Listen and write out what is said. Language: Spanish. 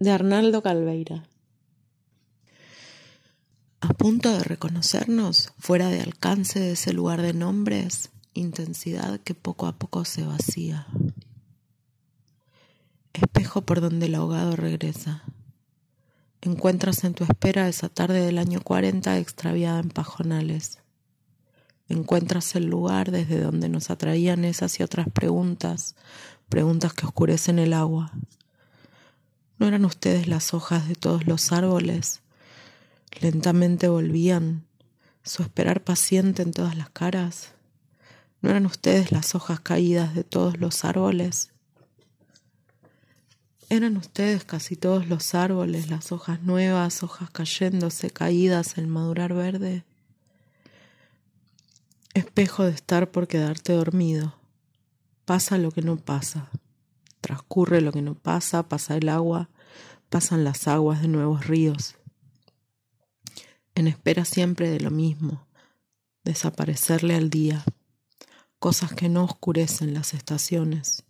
de Arnaldo Calveira. A punto de reconocernos, fuera de alcance de ese lugar de nombres, intensidad que poco a poco se vacía. Espejo por donde el ahogado regresa. Encuentras en tu espera esa tarde del año 40 extraviada en pajonales. Encuentras el lugar desde donde nos atraían esas y otras preguntas, preguntas que oscurecen el agua. ¿No eran ustedes las hojas de todos los árboles? Lentamente volvían, su esperar paciente en todas las caras. ¿No eran ustedes las hojas caídas de todos los árboles? Eran ustedes casi todos los árboles, las hojas nuevas, hojas cayéndose, caídas, el madurar verde. Espejo de estar por quedarte dormido. Pasa lo que no pasa. Transcurre lo que no pasa, pasa el agua, pasan las aguas de nuevos ríos. En espera siempre de lo mismo, desaparecerle al día, cosas que no oscurecen las estaciones,